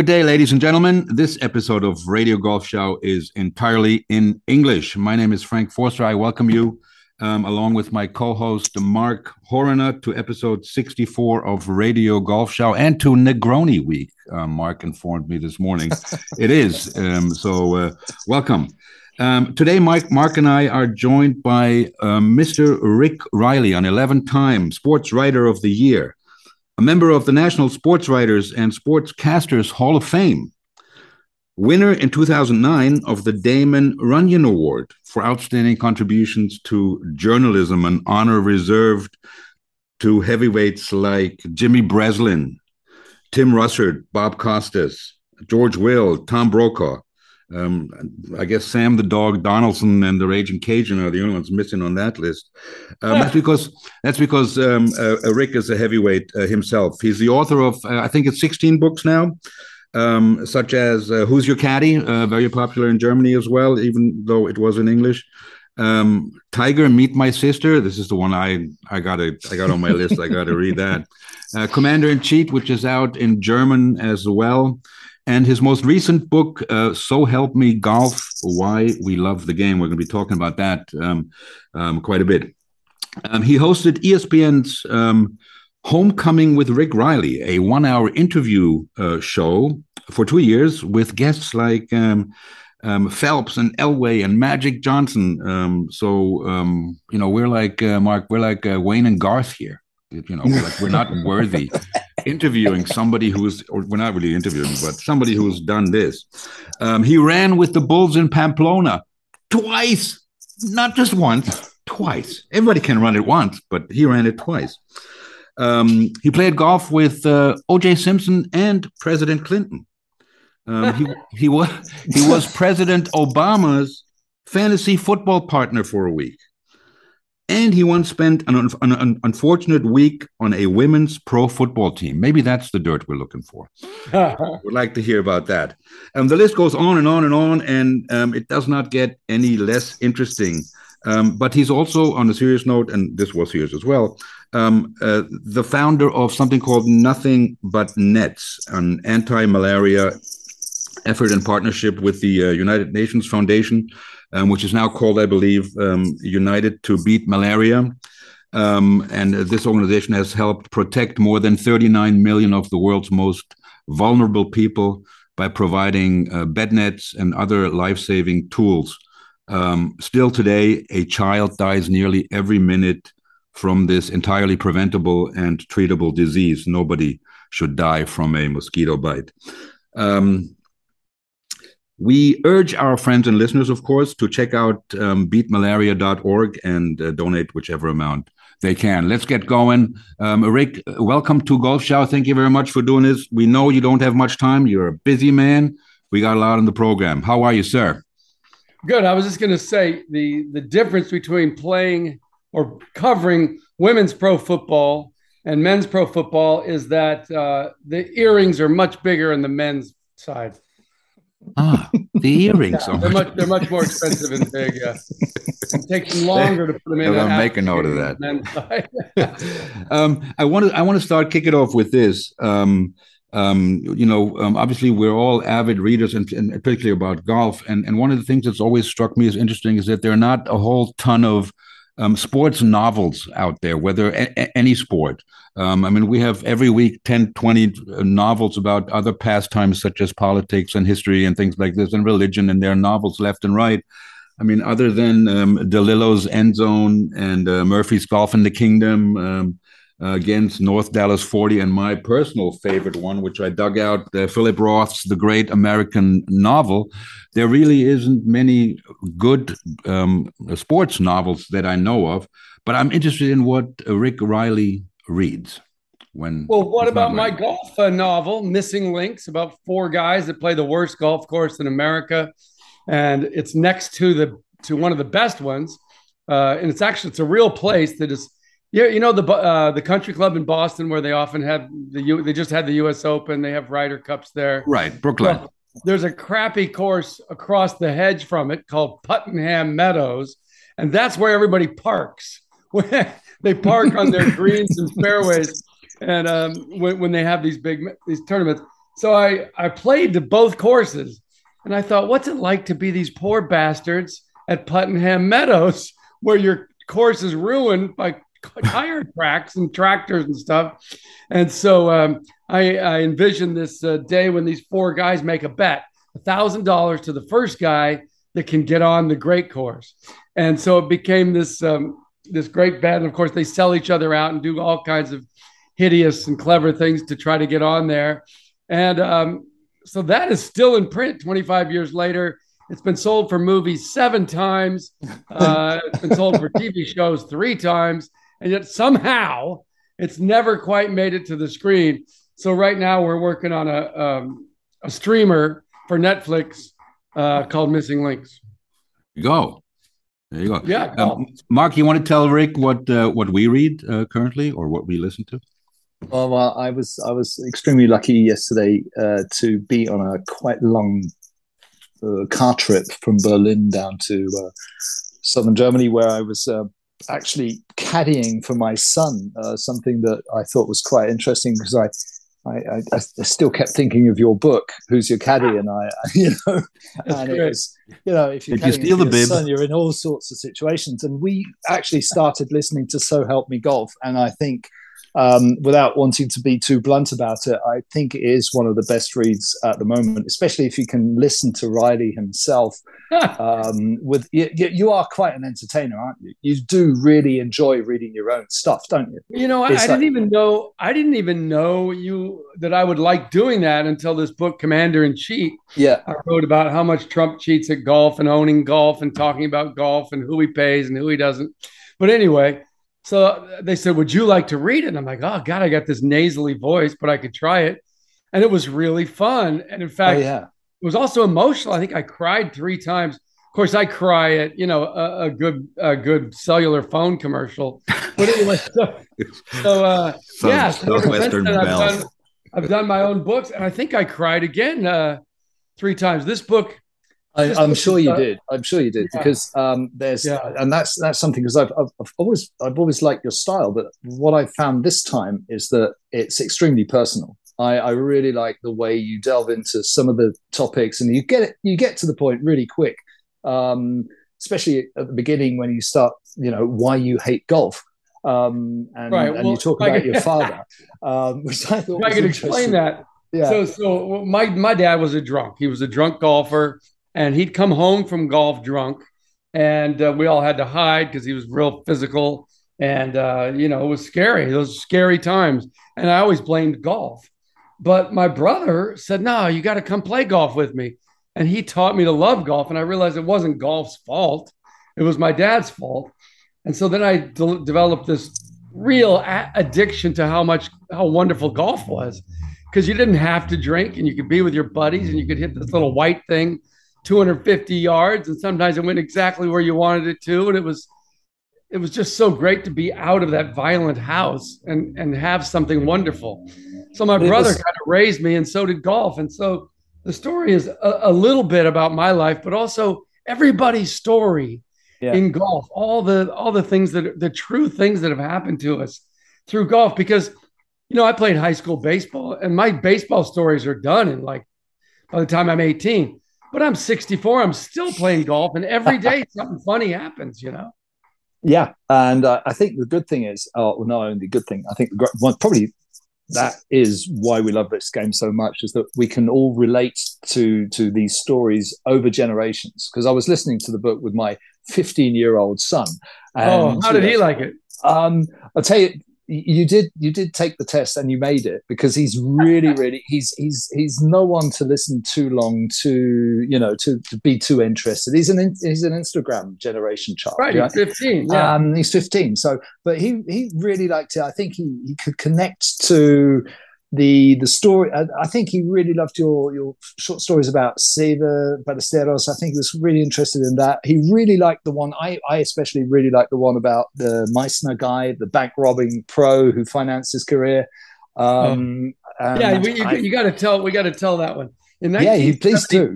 Good day, ladies and gentlemen. This episode of Radio Golf Show is entirely in English. My name is Frank Forster. I welcome you, um, along with my co host, Mark Horner, to episode 64 of Radio Golf Show and to Negroni Week. Uh, Mark informed me this morning. it is. Um, so, uh, welcome. Um, today, Mike, Mark and I are joined by um, Mr. Rick Reilly, an 11 time Sports Writer of the Year a member of the National Sports Writers and Sportscasters Hall of Fame, winner in 2009 of the Damon Runyon Award for outstanding contributions to journalism, an honor reserved to heavyweights like Jimmy Breslin, Tim Russert, Bob Costas, George Will, Tom Brokaw, um, I guess Sam the dog Donaldson and the Raging Cajun are the only ones missing on that list. Um, that's because that's because um, uh, uh, Rick is a heavyweight uh, himself. He's the author of uh, I think it's 16 books now, um, such as uh, "Who's Your Caddy," uh, very popular in Germany as well, even though it was in English. Um, Tiger, Meet My Sister. This is the one I I got I got on my list. I got to read that. Commander in Chief, which is out in German as well. And his most recent book, uh, So Help Me Golf Why We Love the Game, we're going to be talking about that um, um, quite a bit. Um, he hosted ESPN's um, Homecoming with Rick Reilly, a one hour interview uh, show for two years with guests like um, um, Phelps and Elway and Magic Johnson. Um, so um, you know, we're like uh, Mark, we're like uh, Wayne and Garth here. You know, like, we're not worthy interviewing somebody who's, or we're not really interviewing, but somebody who's done this. Um, he ran with the Bulls in Pamplona twice, not just once, twice. Everybody can run it once, but he ran it twice. Um, he played golf with uh, O.J. Simpson and President Clinton. Um, he he was he was President Obama's fantasy football partner for a week. And he once spent an, an, an, unfortunate week on a women's pro football team. Maybe that's the dirt we're looking for. Would like to hear about that. Um, the list goes on and on and on, and um, it does not get any less interesting. Um, but he's also, on a serious note, and this was serious as well, um, uh, the founder of something called Nothing But Nets, an anti malaria effort in partnership with the uh, United Nations Foundation um, which is now called, I believe, um, United to Beat Malaria. Um, and this organization has helped protect more than 39 million of the world's most vulnerable people by providing uh, bed nets and other life saving tools. Um, still today, a child dies nearly every minute from this entirely preventable and treatable disease. Nobody should die from a mosquito bite. Um, we urge our friends and listeners, of course, to check out um, beatmalaria.org and uh, donate whichever amount they can. Let's get going. Um, Rick, welcome to Golf Show. Thank you very much for doing this. We know you don't have much time. You're a busy man. We got a lot on the program. How are you, sir? Good. I was just going to say the the difference between playing or covering women's pro football and men's pro football is that uh, the earrings are much bigger on the men's side. Ah, the earrings. yeah, they're, much, they're much more expensive and big. Yeah. It takes longer to put them in. I'll make a note of that. um, I want to I want to start kick it off with this. Um, um, you know, um, obviously we're all avid readers, and, and, particularly about golf. And and one of the things that's always struck me as interesting is that there are not a whole ton of um, sports novels out there, whether a- any sport. Um, I mean, we have every week 10, 20 uh, novels about other pastimes such as politics and history and things like this and religion, and there are novels left and right. I mean, other than um, DeLillo's End Zone and uh, Murphy's Golf in the Kingdom, um, against North Dallas 40, and my personal favorite one, which I dug out, uh, Philip Roth's The Great American Novel. There really isn't many good um, sports novels that I know of, but I'm interested in what Rick Reilly reads. When well, what about my golf uh, novel, Missing Links, about four guys that play the worst golf course in America, and it's next to the to one of the best ones, uh, and it's actually it's a real place that is yeah, you know the uh, the country club in Boston where they often have the U. They just had the U.S. Open. They have Ryder Cups there. Right, Brookline. Well, there's a crappy course across the hedge from it called Putterham Meadows, and that's where everybody parks. they park on their greens and fairways, and um, when, when they have these big these tournaments. so I I played to both courses, and I thought, what's it like to be these poor bastards at Putterham Meadows, where your course is ruined by tire tracks and tractors and stuff. And so um, I, I envisioned this uh, day when these four guys make a bet thousand dollars to the first guy that can get on the great course. And so it became this um, this great bet. And of course, they sell each other out and do all kinds of hideous and clever things to try to get on there. And um, so that is still in print 25 years later. It's been sold for movies seven times. Uh, it's been sold for TV shows three times. And yet somehow it's never quite made it to the screen. So right now we're working on a, um, a streamer for Netflix uh, called Missing Links. Go. There you go. Yeah. Um, Mark, you want to tell Rick what uh, what we read uh, currently or what we listen to? Well, well, I was I was extremely lucky yesterday uh, to be on a quite long uh, car trip from Berlin down to uh, southern Germany, where I was uh, actually caddying for my son. Uh, something that I thought was quite interesting because I I, I, I, still kept thinking of your book, "Who's Your Caddy?" and I, you know, and it was, you know, if you're Did you steal the bib? Son, you're in all sorts of situations. And we actually started listening to "So Help Me Golf," and I think um, without wanting to be too blunt about it, I think it is one of the best reads at the moment, especially if you can listen to Reilly himself. um, with you, you, are quite an entertainer, aren't you? You do really enjoy reading your own stuff, don't you? You know, I, I didn't even know I didn't even know you that I would like doing that until this book, Commander in Chief. Yeah, I wrote about how much Trump cheats at golf and owning golf and talking about golf and who he pays and who he doesn't. But anyway, so they said, Would you like to read it? And I'm like, Oh, God, I got this nasally voice, but I could try it. And it was really fun. And in fact, oh, yeah. it was also emotional. I think I cried three times. Of course, I cry at you know a, a good a good cellular phone commercial. But anyway, so, so uh, yeah, so I've, done, I've done my own books, and I think I cried again uh, three times. This book I, am sure you did. I'm sure you did yeah. because um, there's yeah. and that's that's something because I've, I've, I've always I've always liked your style, but what I found this time is that it's extremely personal. I, I really like the way you delve into some of the topics and you get it you get to the point really quick, um, especially at the beginning when you start you know why you hate golf. Um, and, right. and well, you talk about your father, um, which I thought I could explain that. Yeah. So, so my my dad was a drunk. He was a drunk golfer and he'd come home from golf drunk, and uh, we all had to hide because he was real physical, and uh, you know it was scary. Those scary times, and I always blamed golf. But my brother said, "No, you got to come play golf with me," and he taught me to love golf. And I realized it wasn't golf's fault; it was my dad's fault. And so then I de- developed this real a- addiction to how much how wonderful golf was because you didn't have to drink and you could be with your buddies and you could hit this little white thing 250 yards and sometimes it went exactly where you wanted it to and it was it was just so great to be out of that violent house and and have something wonderful so my brother was, kind of raised me and so did golf and so the story is a, a little bit about my life but also everybody's story yeah. in golf all the all the things that the true things that have happened to us through golf because you know i played high school baseball and my baseball stories are done in like by the time i'm 18 but I'm 64. I'm still playing golf, and every day something funny happens. You know. Yeah, and uh, I think the good thing is, oh, well, not only the good thing, I think the, well, probably that is why we love this game so much is that we can all relate to to these stories over generations. Because I was listening to the book with my 15 year old son. And, oh, how did he like it? Um, I'll tell you, you did you did take the test and you made it because he's really really he's he's he's no one to listen too long to you know to, to be too interested. He's an he's an instagram generation child right, right? he's 15 yeah. Um, he's 15 so but he he really liked it. I think he, he could connect to the the story. I, I, think he really loved your your short stories about Seve Ballesteros. I think he was really interested in that. He really liked the one. I I especially really liked the one about the Meissner guy, the bank robbing pro who financed his career. Um, oh. yeah, we, you, you got to tell. We got to tell that one. In yeah, you please do.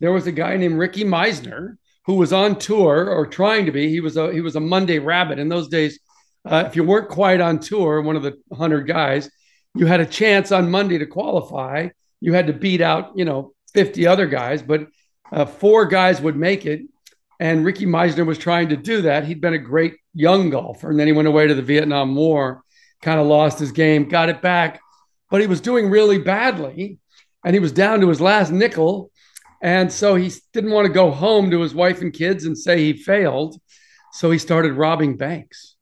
There was a guy named Ricky Meisner who was on tour or trying to be. He was a he was a Monday Rabbit in those days. Uh, if you weren't quite on tour, one of the hundred guys, you had a chance on Monday to qualify. You had to beat out, you know, 50 other guys, but uh, four guys would make it. And Ricky Meisner was trying to do that. He'd been a great young golfer, and then he went away to the Vietnam War, kind of lost his game, got it back, but he was doing really badly, and he was down to his last nickel. And so he didn't want to go home to his wife and kids and say he failed. So he started robbing banks.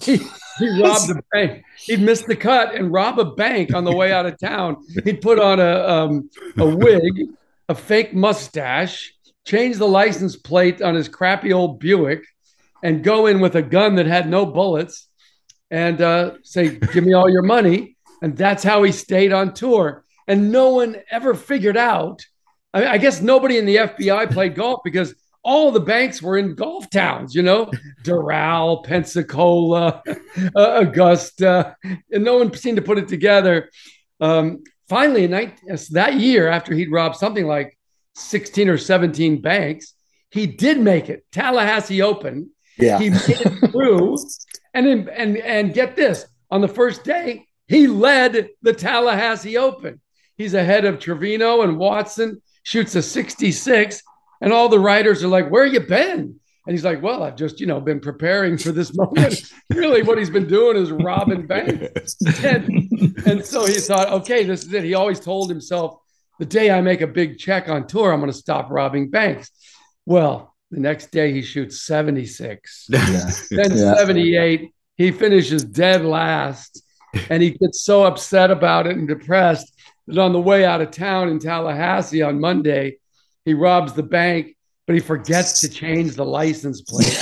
He, he robbed a bank. He'd miss the cut and rob a bank on the way out of town. He'd put on a, um, a wig, a fake mustache, change the license plate on his crappy old Buick, and go in with a gun that had no bullets and uh, say, Give me all your money. And that's how he stayed on tour. And no one ever figured out. I, I guess nobody in the FBI played golf because all the banks were in golf towns, you know, Doral, Pensacola, uh, Augusta, and no one seemed to put it together. Um, finally, in 19, that year, after he'd robbed something like 16 or 17 banks, he did make it. Tallahassee Open. Yeah. He made it through. and, and, and get this on the first day, he led the Tallahassee Open. He's ahead of Trevino and Watson, shoots a 66 and all the writers are like, Where you been? And he's like, Well, I've just, you know, been preparing for this moment. really, what he's been doing is robbing banks. and, and so he thought, Okay, this is it. He always told himself, The day I make a big check on tour, I'm going to stop robbing banks. Well, the next day he shoots 76. Yeah. then yeah. 78. He finishes dead last. And he gets so upset about it and depressed that on the way out of town in Tallahassee on Monday, he robs the bank, but he forgets to change the license plate.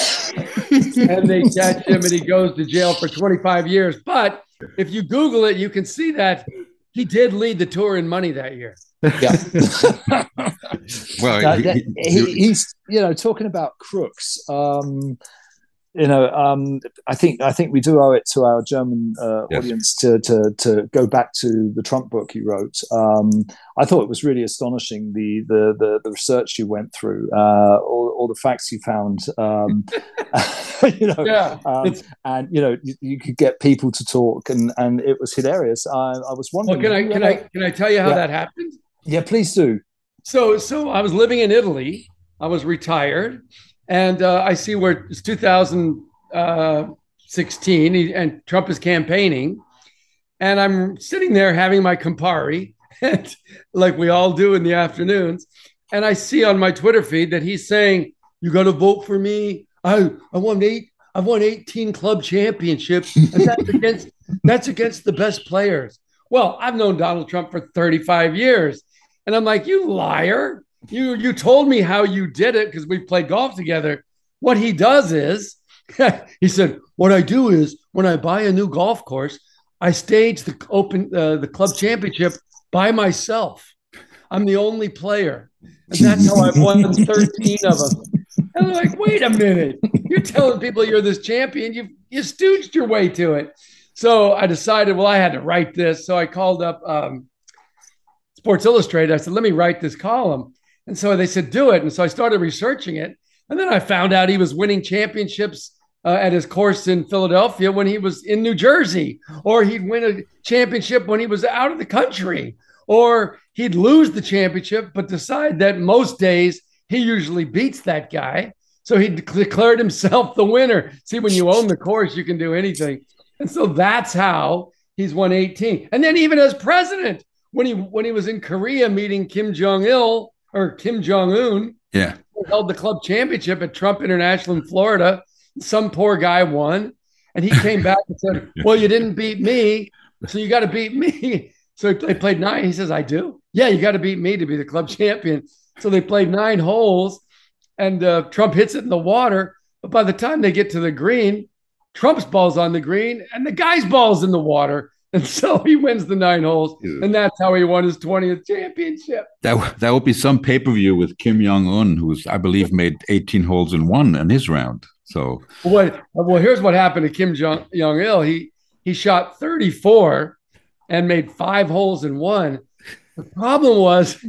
and they catch him and he goes to jail for 25 years. But if you Google it, you can see that he did lead the tour in money that year. Yeah. well, he, he, he's, you know, talking about crooks. Um, you know, um, I think I think we do owe it to our German uh, yes. audience to, to to go back to the Trump book you wrote. Um, I thought it was really astonishing the the the, the research you went through, uh, all, all the facts you found. Um, you know, yeah, um, and you know you, you, could get people to talk, and and it was hilarious. I, I was wondering. Well, can I can I can I tell you how yeah. that happened? Yeah, please do. So so I was living in Italy. I was retired and uh, I see where it's 2016 uh, and Trump is campaigning. And I'm sitting there having my Campari, like we all do in the afternoons. And I see on my Twitter feed that he's saying, You got to vote for me. I, I won eight. I've won 18 club championships, and that's against that's against the best players. Well, I've known Donald Trump for 35 years. And I'm like, you liar. You you told me how you did it because we played golf together. What he does is he said, "What I do is when I buy a new golf course, I stage the open uh, the club championship by myself. I'm the only player, and that's how I've won 13 of them." And I'm like, "Wait a minute! You're telling people you're this champion? You you stooged your way to it." So I decided, well, I had to write this. So I called up um, Sports Illustrated. I said, "Let me write this column." And so they said, do it. And so I started researching it. And then I found out he was winning championships uh, at his course in Philadelphia when he was in New Jersey, or he'd win a championship when he was out of the country, or he'd lose the championship, but decide that most days he usually beats that guy. So he declared himself the winner. See, when you own the course, you can do anything. And so that's how he's won 18. And then even as president, when he when he was in Korea meeting Kim Jong Il, or Kim Jong Un. Yeah. Held the club championship at Trump International in Florida. Some poor guy won. And he came back and said, Well, you didn't beat me. So you got to beat me. So they played nine. He says, I do. Yeah, you got to beat me to be the club champion. So they played nine holes and uh, Trump hits it in the water. But by the time they get to the green, Trump's ball's on the green and the guy's ball's in the water. And so he wins the nine holes, and that's how he won his 20th championship. That that would be some pay per view with Kim Jong Un, who's I believe made 18 holes in one in his round. So well, well here's what happened to Kim Jong Jong Il. He he shot 34 and made five holes in one. The problem was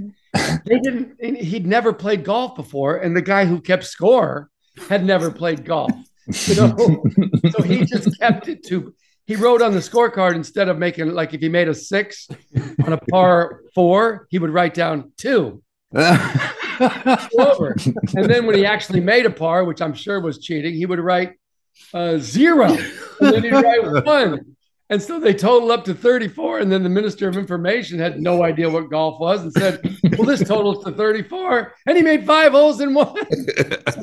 they didn't. He'd never played golf before, and the guy who kept score had never played golf. You know, so he just kept it to he wrote on the scorecard instead of making like if he made a six on a par four, he would write down two. over. And then when he actually made a par, which I'm sure was cheating, he would write uh, zero. And then he'd write one. And so they total up to 34. And then the Minister of Information had no idea what golf was and said, Well, this totals to 34. And he made five holes in one.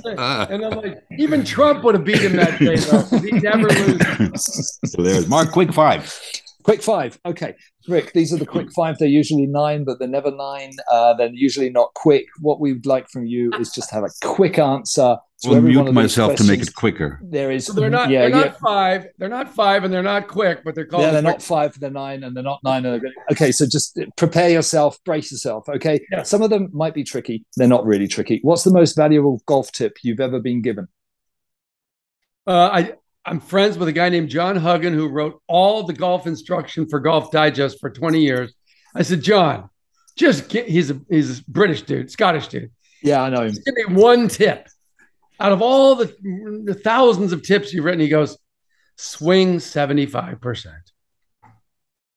and I'm like, even Trump would have beat him that day, though. He never loses. So there's Mark, quick five. Quick five. Okay. Rick, these are the quick five. They're usually nine, but they're never nine. Uh, they're usually not quick. What we would like from you is just have a quick answer. To will mute myself to make it quicker. There is. So they're not. Yeah, they're not yeah. five. They're not five, and they're not quick, but they're called. Yeah, they're not five. They're nine, and they're not nine. And okay, so just prepare yourself, brace yourself. Okay, yeah. some of them might be tricky. They're not really tricky. What's the most valuable golf tip you've ever been given? Uh, I I'm friends with a guy named John Huggan who wrote all the golf instruction for Golf Digest for 20 years. I said, John, just get, he's a he's a British dude, Scottish dude. Yeah, I know him. Just give me one tip out of all the, the thousands of tips you've written. He goes, swing 75%.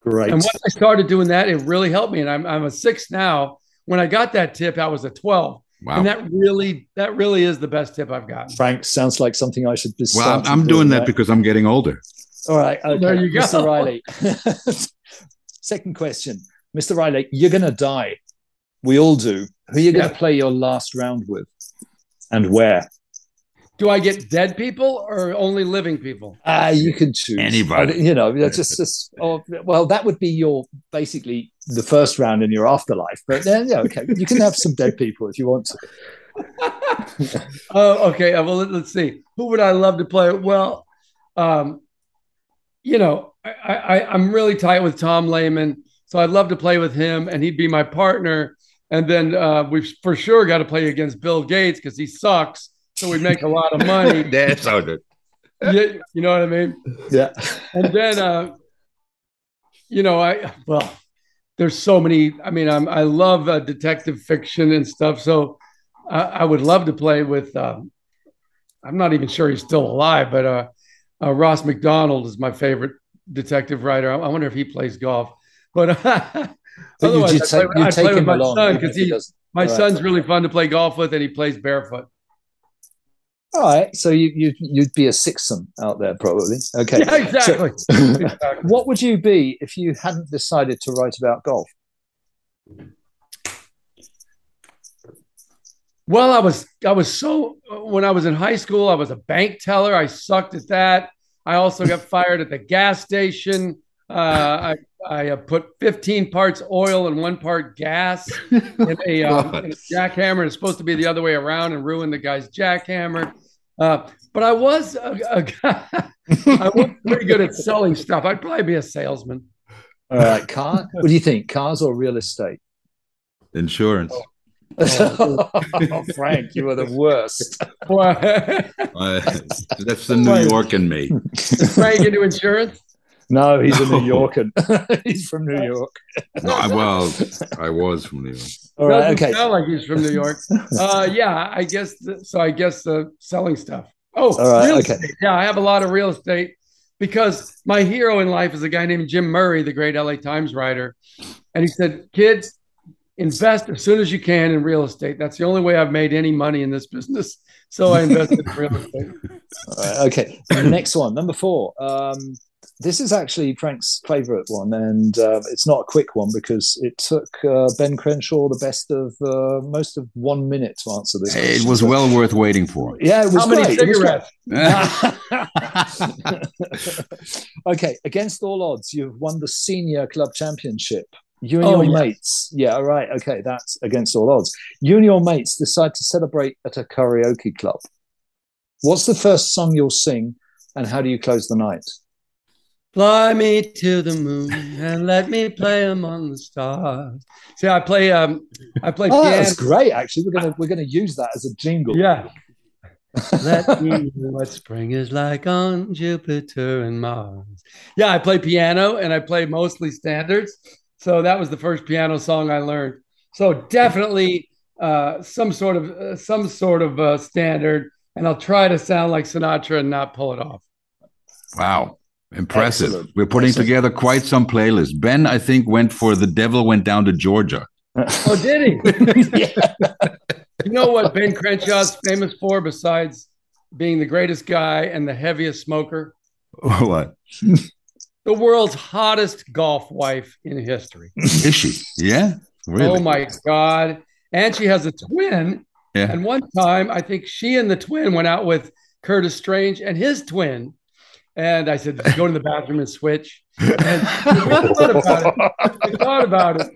Great. And once I started doing that, it really helped me. And I'm, I'm a six now. When I got that tip, I was a 12. Wow. And that really, that really is the best tip I've got. Frank, sounds like something I should just. Well, I'm, doing, that, because I'm getting older. All right. Okay. There you go. Mr. Reilly. Second question. Mr. Reilly, you're going to die. We all do. Who are you going to play your last round with and where? Do I get dead people or only living people? Uh, you can choose anybody. You know, just, just oh, well, that would be your basically the first round in your afterlife. But then, yeah, okay, you can have some dead people if you want to. oh, okay. Uh, well, let's see. Who would I love to play? Well, um, you know, I, I, I'm really tight with Tom Lehman, so I'd love to play with him, and he'd be my partner. And then uh, we've for sure got to play against Bill Gates because he sucks so we make a lot of money. That's how it. Yeah, you know what I mean. Yeah. And then, uh, you know, I well, there's so many. I mean, I'm I love uh, detective fiction and stuff. So I, I would love to play with. Um, I'm not even sure he's still alive, but uh, uh, Ross Macdonald is my favorite detective writer. I, I wonder if he plays golf. But otherwise, you, take, I play, I play with my son because he, my right. son's really fun to play golf with, and he plays barefoot. All right, so you you you'd be a sixsome out there probably. Okay, yeah, exactly. So, exactly. What would you be if you hadn't decided to write about golf? Well, I was I was so when I was in high school, I was a bank teller. I sucked at that. I also got fired at the gas station. Uh, I I uh, put 15 parts oil and one part gas in a, um, in a jackhammer. It's supposed to be the other way around and ruin the guy's jackhammer. Uh, but I was a, a guy, I was pretty good at selling stuff. I'd probably be a salesman. All right, car. What do you think, cars or real estate? Insurance. Oh. oh, Frank, you are the worst. uh, that's the New York in me. Frank into insurance? No, he's a New Yorker. he's from New York. no, I, well, I was from New York. All right, okay. Sound like he's from New York. Uh, yeah, I guess. The, so I guess the selling stuff. Oh, All right, okay. Estate. Yeah, I have a lot of real estate because my hero in life is a guy named Jim Murray, the great LA Times writer, and he said, "Kids, invest as soon as you can in real estate. That's the only way I've made any money in this business." So I invested in real estate. okay, next one, number four. Um, this is actually Frank's favourite one, and uh, it's not a quick one because it took uh, Ben Crenshaw the best of uh, most of one minute to answer this. It was well worth waiting for. Yeah, it was How great. many cigarettes? okay, against all odds, you've won the senior club championship. You and oh, your yeah. mates, yeah, all right, okay, that's against all odds. You and your mates decide to celebrate at a karaoke club. What's the first song you'll sing, and how do you close the night? Fly me to the moon and let me play among the stars. See, I play. Um, I play. Oh, that's great. Actually, we're gonna we're gonna use that as a jingle. Yeah. let me know what spring is like on Jupiter and Mars. Yeah, I play piano and I play mostly standards. So that was the first piano song I learned. So definitely uh, some sort of uh, some sort of uh, standard, and I'll try to sound like Sinatra and not pull it off. Wow. Impressive. Excellent. We're putting Excellent. together quite some playlists. Ben, I think, went for The Devil Went Down to Georgia. Oh, did he? You know what Ben Crenshaw's famous for besides being the greatest guy and the heaviest smoker? what? The world's hottest golf wife in history. Is she? Yeah? Really? Oh my God. And she has a twin. Yeah. And one time, I think she and the twin went out with Curtis Strange and his twin. And I said, go to the bathroom and switch. And I thought about it. I thought about it.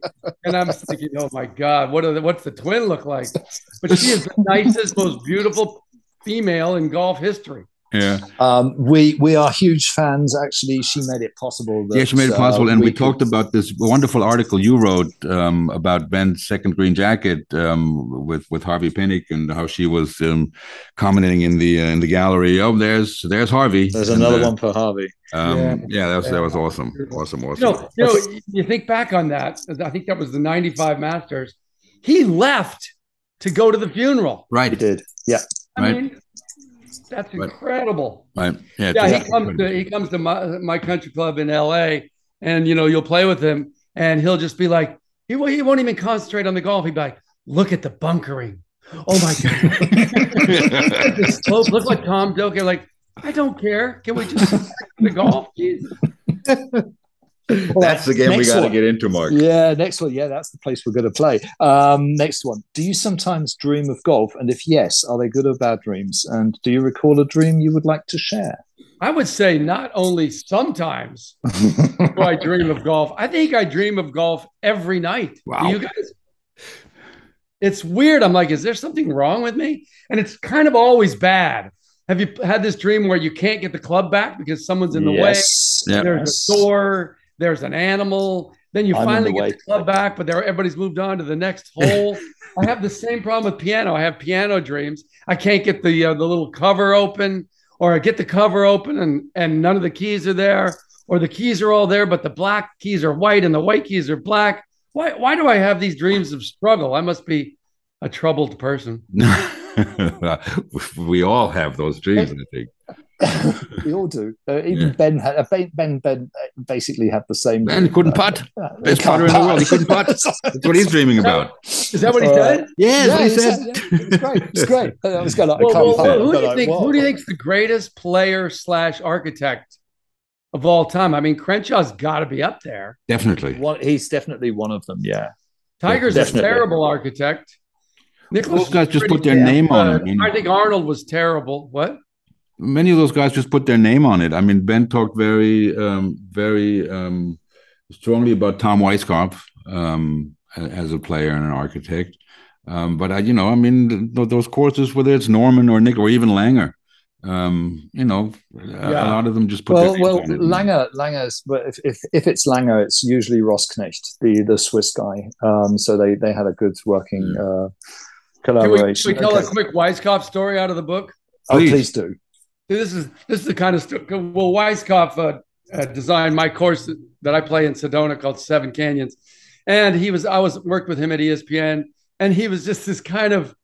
And I'm thinking, oh my God, what are the, what's the twin look like? But she is the nicest, most beautiful female in golf history. Yeah. Um, we we are huge fans. Actually, she made it possible. That, yeah, she made it uh, possible. and we, could- talked about this wonderful article you wrote um, about Ben's second green jacket um, with with Harvey Penick and how she was um, commenting in the uh, in the gallery. Oh, there's there's Harvey. There's And, another uh, one for Harvey. Um, Yeah. yeah. that was that was awesome, awesome, awesome. You know, you know, you think back on that. I think that was the '95 Masters. He left to go to the funeral. Right, he did. Yeah. I Right. mean, that's Right. incredible. right. Yeah, Yeah, he comes to he comes to my my country club in L.A. and you know you'll play with him and he'll just be like he won't- he won't even concentrate on the golf. He'd be like, look at the bunkering. Oh my god, the slope look like Tom Doker. Like I don't care. Can we just the golf? Jeez. That's the game we got to get into, Mark. Yeah, next one. Yeah, that's the place we're going to play. Um, next one. Do you sometimes dream of golf? And if yes, are they good or bad dreams? And do you recall a dream you would like to share? I would say not only sometimes do I dream of golf. I think I dream of golf every night. Wow. Do you guys? It's weird. I'm like, is there something wrong with me? And it's kind of always bad. Have you had this dream where you can't get the club back because someone's in the yes. Yeah. way? There's a door. There's an animal. Then you I'm finally the get way. the club back, but there everybody's moved on to the next hole. I have the same problem with piano. I have piano dreams. I can't get the uh, the little cover open, or I get the cover open and and none of the keys are there, or the keys are all there, but the black keys are white and the white keys are black. Why why do I have these dreams of struggle? I must be a troubled person. we all have those dreams, I think. we all do. Uh, even Yeah. Ben had uh, Ben, Ben Ben uh, basically had the same. Ben couldn't putt. Uh, Best can't putter in the world. He couldn't putt. That's what he's dreaming about. Is that what he Uh, said? Yeah, yeah, what he he said. said, it's great. It's great. I was going like, Well, well, who do you like, think? Who do you think's the greatest player slash architect of all time? I mean, Crenshaw's got to be up there. Definitely. One, he's definitely one of them. Yeah. Tiger's Definitely. a terrible architect. Those guys just put their damn name on good. it, you know. I think Arnold was terrible. What? Many of those guys just put their name on it. I mean, Ben talked very, um, very um, strongly about Tom Weiskopf um, as a player and an architect. Um, but I, you know, I mean, th- those courses, whether it's Norman or Nick or even Langer, um, you know, a, a lot of them just put Well, their names well, on it. Langer, Langer's. But if, if if it's Langer, it's usually Rossknecht, the the Swiss guy. Um, so they they had a good working uh, Can we, collaboration. can we tell Okay. a quick Weiskopf story out of the book? Oh, Please. please do. This is this is the kind of st- well, Weiskopf uh, uh, designed my course that I play in Sedona called Seven Canyons, and he was I was worked with him at ESPN, and he was just this kind of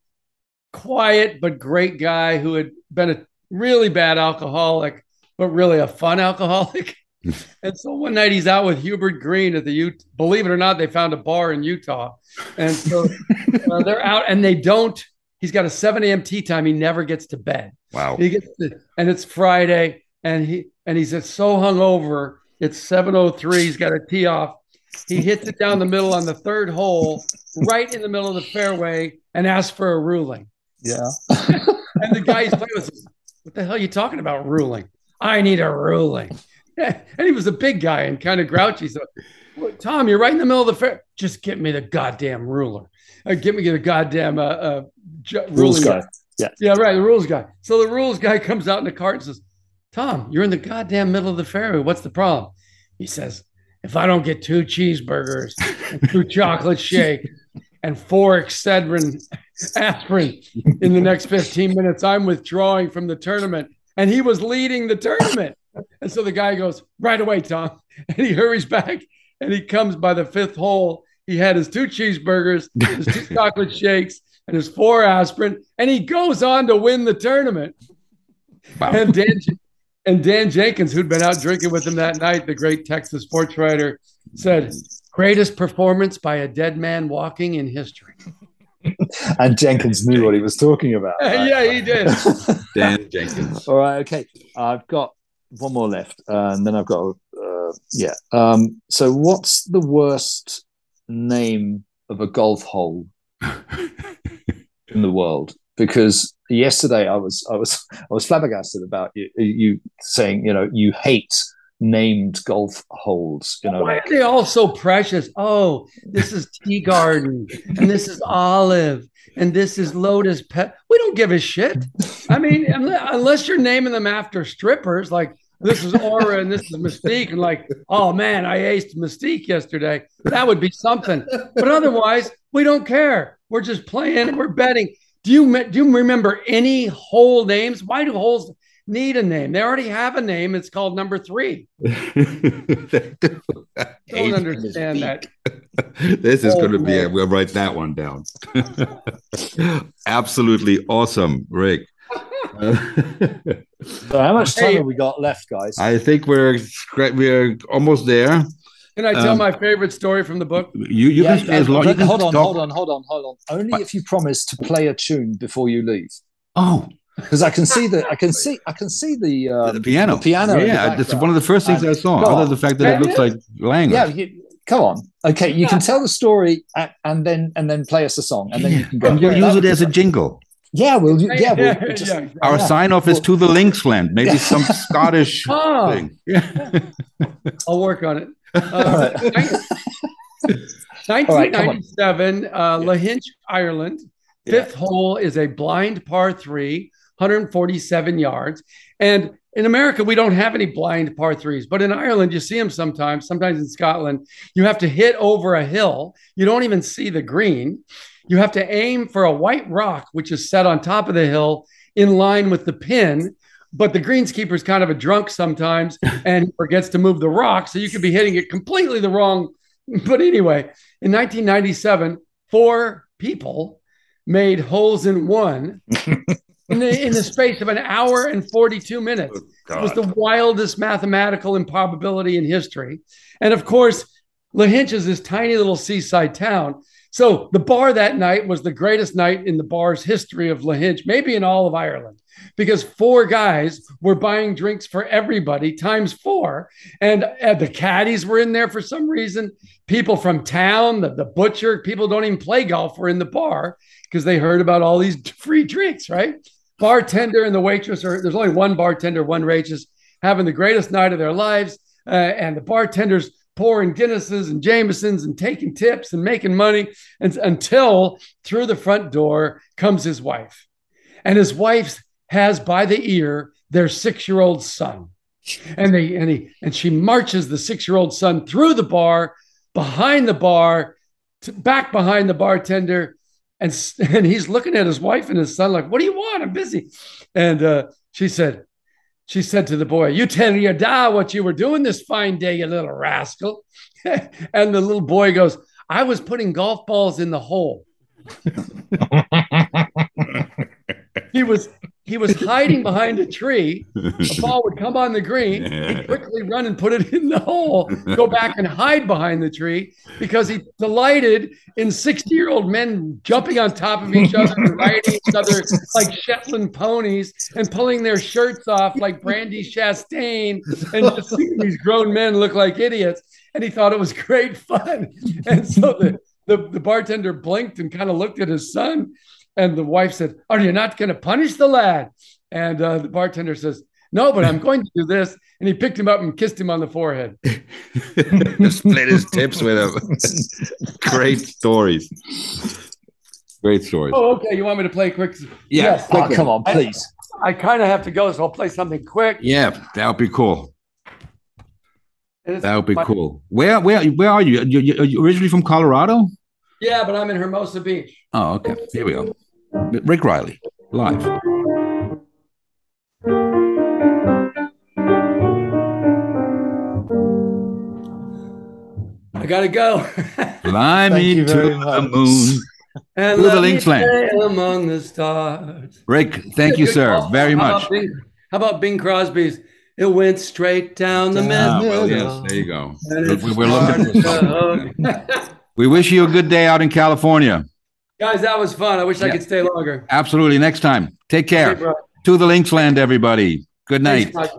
quiet but great guy who had been a really bad alcoholic, but really a fun alcoholic. and so one night he's out with Hubert Green at the U. Believe it or not, they found a bar in Utah, and so uh, they're out and they don't. He's got a 7 a.m. tea time. He never gets to bed. wow. He gets to, and it's Friday, and he and he's so hungover. It's 7:03. He's got a tee off. He hits it down the middle on the third hole, right in the middle of the fairway, and asks for a ruling. Yeah. And the guy he's playing with says, "What the hell are you talking about ruling? I need a ruling." And he was a big guy and kind of grouchy. So, "Well, Tom, you're right in the middle of the fair. Just get me the goddamn ruler. Uh, give me the goddamn uh, uh, ju- Rules guy. yeah, right. The rules guy. So the rules guy comes out in the cart and says, Tom, you're in the goddamn middle of the fairway. What's the problem? He says, if I don't get two cheeseburgers two chocolate shake and four Excedrin aspirin in the next 15 minutes, I'm withdrawing from the tournament. And he was leading the tournament. And so the guy goes, right away, Tom. And he hurries back and he comes by the fifth hole. He had his two cheeseburgers, his two chocolate shakes, and his four aspirin, and he goes on to win the tournament. Wow. And Dan, And Dan Jenkins, who'd been out drinking with him that night, the great Texas sports writer, said, "Greatest performance by a dead man walking in history." and Jenkins knew what he was talking about. Right? yeah, he did. Dan Jenkins. All right, okay. I've got one more left, uh, and then I've got uh, yeah. Um, so, what's the worst name of a golf hole in the world? Because yesterday I was I was I was flabbergasted about you, you saying you know you hate named golf holes. You know, why are they all so precious? Oh, this is tea garden, and this is olive, and this is lotus pet. We don't give a shit. I mean, unless you're naming them after strippers, like this is Aura and this is Mystique, and like, oh man, I aced Mystique yesterday. That would be something. But otherwise, we don't care. We're just playing. And we're betting. Do you do you remember any hole names? Why do holes need a name? They already have a name. It's called number three. don't understand that. this is oh, going to be. A, we'll write that one down. Absolutely awesome, Rick. so how much time hey, have we got left, guys? I think we're we're almost there. Can I tell um, my favorite story from the book? You you yeah, can stay as long. You can hold on, hold on, hold on, hold on. Only if you promise to play a tune before you leave. Oh, because I can see the I can see I can see the um, the piano. the piano yeah that's one of the first things and, I saw other than the fact that it looks like language. Yeah you, come on. Okay you can tell the story at, and then and then play us a song and then you can go and use it as a jingle. Yeah we'll yeah, we'll just, yeah, our yeah. sign off is to the Linksland maybe some Scottish oh. thing. Yeah. I'll work on it. Uh, 1997 right, uh, Lahinch Ireland. Fifth hole is a blind par three 147 yards. And in America, we don't have any blind par threes, but in Ireland, you see them sometimes. Sometimes in Scotland, you have to hit over a hill. You don't even see the green. You have to aim for a white rock, which is set on top of the hill in line with the pin. But the greenskeeper is kind of a drunk sometimes and forgets to move the rock. So you could be hitting it completely the wrong. But anyway, in 1997, four people made holes in one in the in the space of an hour and 42 minutes. Oh, it was the wildest mathematical improbability in history. And of course, Lahinch is this tiny little seaside town. So the bar that night was the greatest night in the bar's history of Lahinch, maybe in all of Ireland, because four guys were buying drinks for everybody times four. And uh, the caddies were in there for some reason. People from town, the, the butcher, people don't even play golf were in the bar because they heard about all these free drinks, right? Bartender and the waitress are there's only one bartender, one waitress having the greatest night of their lives, uh, and the bartenders pouring Guinnesses and Jamesons and taking tips and making money and, until through the front door comes his wife, and his wife has by the ear their six-year-old son, and they and he and she marches the six-year-old son through the bar, behind the bar, to, back behind the bartender and, and he's looking at his wife and his son, like, what do you want? I'm busy. And uh, she said, she said to the boy, You tell your dad what you were doing this fine day, you little rascal. and the little boy goes, I was putting golf balls in the hole. he was he was hiding behind a tree. A ball would come on the green. He'd quickly run and put it in the hole, go back and hide behind the tree because he delighted in 60 year old men jumping on top of each other and riding each other like Shetland ponies and pulling their shirts off like Brandi Chastain and just seeing these grown men look like idiots. And he thought it was great fun. And so the, the, the bartender blinked and kind of looked at his son and the wife said, Are you not going to punish the lad? And uh, the bartender says, No, but I'm going to do this. And he picked him up and kissed him on the forehead. Split his tips with him. Great stories. Great stories. Oh, okay. You want me to play quick? Yeah. Yes, oh, come on, please. I, I kind of have to go, so I'll play something quick. Yeah, that would be cool. That would be cool. Where, where, where are you? you? Are you originally from Colorado? Yeah, but I'm in Hermosa Beach. Oh, okay. Here we go. Rick Reilly, live. I gotta go. Fly me to the moon. And to the Linksland. among the stars. Rick, thank you, sir, very how much. About Bing, how about Bing Crosby's? It went straight down the Ah, middle. well, yes, there you go. We, we're looking for something. We wish you a good day out in California. Guys, that was fun. I wish I could stay longer. Absolutely. Next time. Take care. To the Links land, everybody. Good night. Thanks.